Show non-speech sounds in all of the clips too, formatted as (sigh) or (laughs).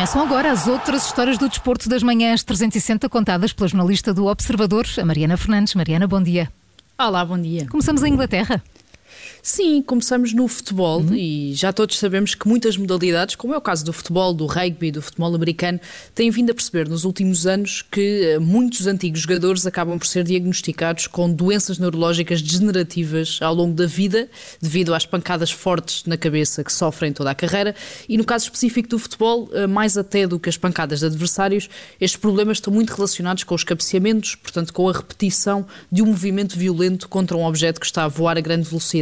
Começam agora as outras histórias do desporto das manhãs 360 contadas pela jornalista do Observador, a Mariana Fernandes. Mariana, bom dia. Olá, bom dia. Começamos em Inglaterra. Sim, começamos no futebol uhum. e já todos sabemos que muitas modalidades, como é o caso do futebol, do rugby, do futebol americano, têm vindo a perceber nos últimos anos que eh, muitos antigos jogadores acabam por ser diagnosticados com doenças neurológicas degenerativas ao longo da vida, devido às pancadas fortes na cabeça que sofrem toda a carreira. E no caso específico do futebol, eh, mais até do que as pancadas de adversários, estes problemas estão muito relacionados com os cabeceamentos, portanto, com a repetição de um movimento violento contra um objeto que está a voar a grande velocidade.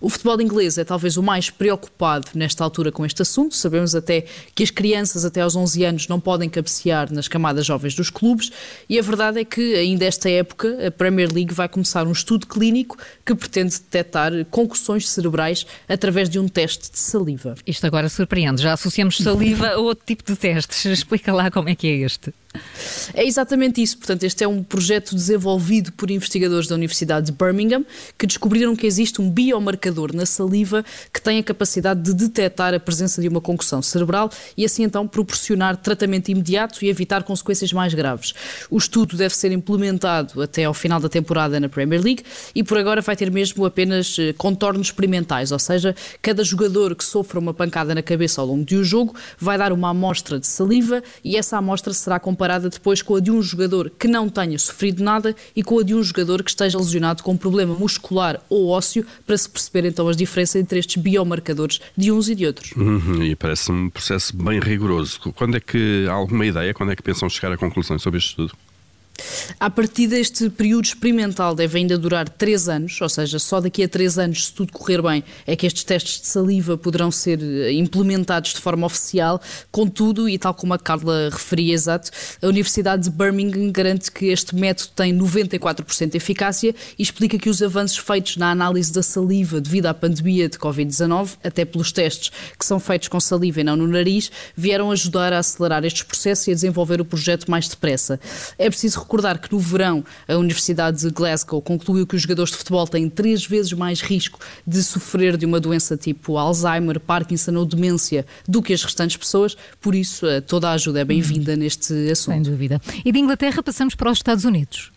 O futebol inglês é talvez o mais preocupado nesta altura com este assunto. Sabemos até que as crianças até aos 11 anos não podem cabecear nas camadas jovens dos clubes e a verdade é que ainda esta época a Premier League vai começar um estudo clínico que pretende detectar concussões cerebrais através de um teste de saliva. Isto agora surpreende. Já associamos saliva a outro tipo de testes. Explica lá como é que é este. É exatamente isso. Portanto, este é um projeto desenvolvido por investigadores da Universidade de Birmingham que descobriram que existe um biomarcador na saliva que tem a capacidade de detectar a presença de uma concussão cerebral e assim então proporcionar tratamento imediato e evitar consequências mais graves. O estudo deve ser implementado até ao final da temporada na Premier League e por agora vai ter mesmo apenas eh, contornos experimentais, ou seja, cada jogador que sofra uma pancada na cabeça ao longo de um jogo vai dar uma amostra de saliva e essa amostra será comparada comparada depois com a de um jogador que não tenha sofrido nada e com a de um jogador que esteja lesionado com um problema muscular ou ósseo, para se perceber então as diferenças entre estes biomarcadores de uns e de outros. Uhum, e parece-me um processo bem rigoroso. Quando é que há alguma ideia, quando é que pensam chegar a conclusões sobre este estudo? A partir deste período experimental deve ainda durar três anos, ou seja, só daqui a três anos, se tudo correr bem, é que estes testes de saliva poderão ser eh, implementados de forma oficial. Contudo, e tal como a Carla referia exato, a Universidade de Birmingham garante que este método tem 94% de eficácia e explica que os avanços feitos na análise da saliva devido à pandemia de Covid-19, até pelos testes que são feitos com saliva e não no nariz, vieram ajudar a acelerar estes processos e a desenvolver o projeto mais depressa. É preciso recordar que no verão a Universidade de Glasgow concluiu que os jogadores de futebol têm três vezes mais risco de sofrer de uma doença tipo Alzheimer, Parkinson ou demência do que as restantes pessoas, por isso eh, toda a ajuda é bem-vinda neste assunto. Sem dúvida. E de Inglaterra passamos para os Estados Unidos.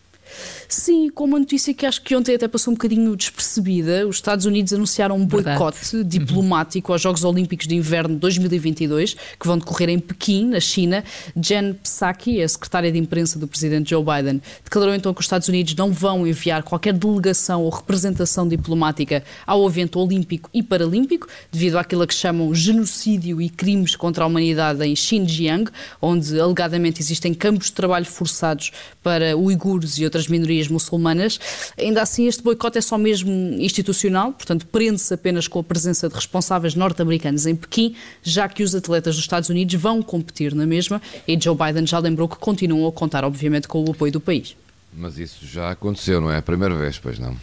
Sim, com uma notícia que acho que ontem até passou um bocadinho despercebida. Os Estados Unidos anunciaram um boicote uhum. diplomático aos Jogos Olímpicos de Inverno 2022, que vão decorrer em Pequim, na China. Jen Psaki, a secretária de imprensa do presidente Joe Biden, declarou então que os Estados Unidos não vão enviar qualquer delegação ou representação diplomática ao evento olímpico e paralímpico, devido àquilo que chamam genocídio e crimes contra a humanidade em Xinjiang, onde alegadamente existem campos de trabalho forçados para uigures e outras minorias muçulmanas. Ainda assim, este boicote é só mesmo institucional, portanto, prende-se apenas com a presença de responsáveis norte-americanos em Pequim, já que os atletas dos Estados Unidos vão competir na mesma e Joe Biden já lembrou que continuam a contar, obviamente, com o apoio do país. Mas isso já aconteceu, não é a primeira vez, pois não?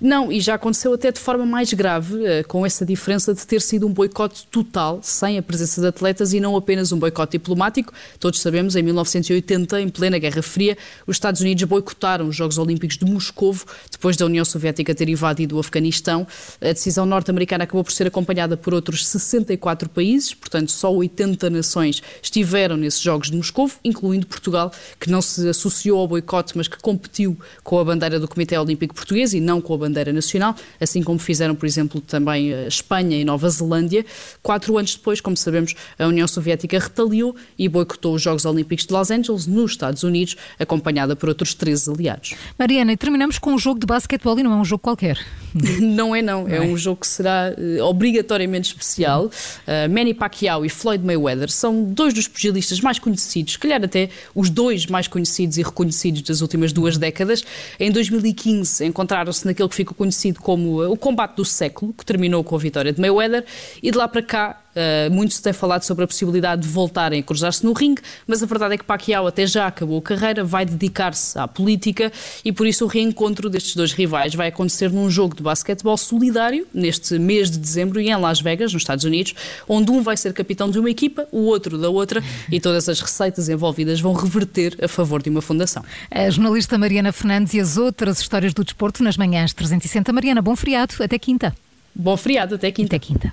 Não, e já aconteceu até de forma mais grave, eh, com essa diferença de ter sido um boicote total, sem a presença de atletas e não apenas um boicote diplomático. Todos sabemos, em 1980, em plena Guerra Fria, os Estados Unidos boicotaram os Jogos Olímpicos de Moscovo, depois da União Soviética ter invadido o Afeganistão. A decisão norte-americana acabou por ser acompanhada por outros 64 países, portanto, só 80 nações estiveram nesses Jogos de Moscovo, incluindo Portugal, que não se associou ao boicote, mas que competiu com a bandeira do Comitê Olímpico Português e não com a bandeira nacional, assim como fizeram, por exemplo, também a Espanha e Nova Zelândia. Quatro anos depois, como sabemos, a União Soviética retaliou e boicotou os Jogos Olímpicos de Los Angeles, nos Estados Unidos, acompanhada por outros 13 aliados. Mariana, e terminamos com um jogo de basquetebol e não é um jogo qualquer. (laughs) não é, não. não é, é, um jogo que será uh, obrigatoriamente especial. Uh, Manny Pacquiao e Floyd Mayweather são dois dos pugilistas mais conhecidos, se calhar até os dois mais conhecidos e reconhecidos das últimas duas décadas. Em 2015 encontraram-se naquele que ficou conhecido como o combate do século, que terminou com a vitória de Mayweather, e de lá para cá Uh, muito se tem falado sobre a possibilidade de voltarem a cruzar-se no ringue, mas a verdade é que Pacquiao até já acabou a carreira, vai dedicar-se à política e por isso o reencontro destes dois rivais vai acontecer num jogo de basquetebol solidário neste mês de dezembro e em Las Vegas, nos Estados Unidos, onde um vai ser capitão de uma equipa, o outro da outra e todas as receitas envolvidas vão reverter a favor de uma fundação. A jornalista Mariana Fernandes e as outras histórias do desporto nas manhãs 360. Mariana, bom feriado, até quinta. Bom feriado, até quinta. Até quinta.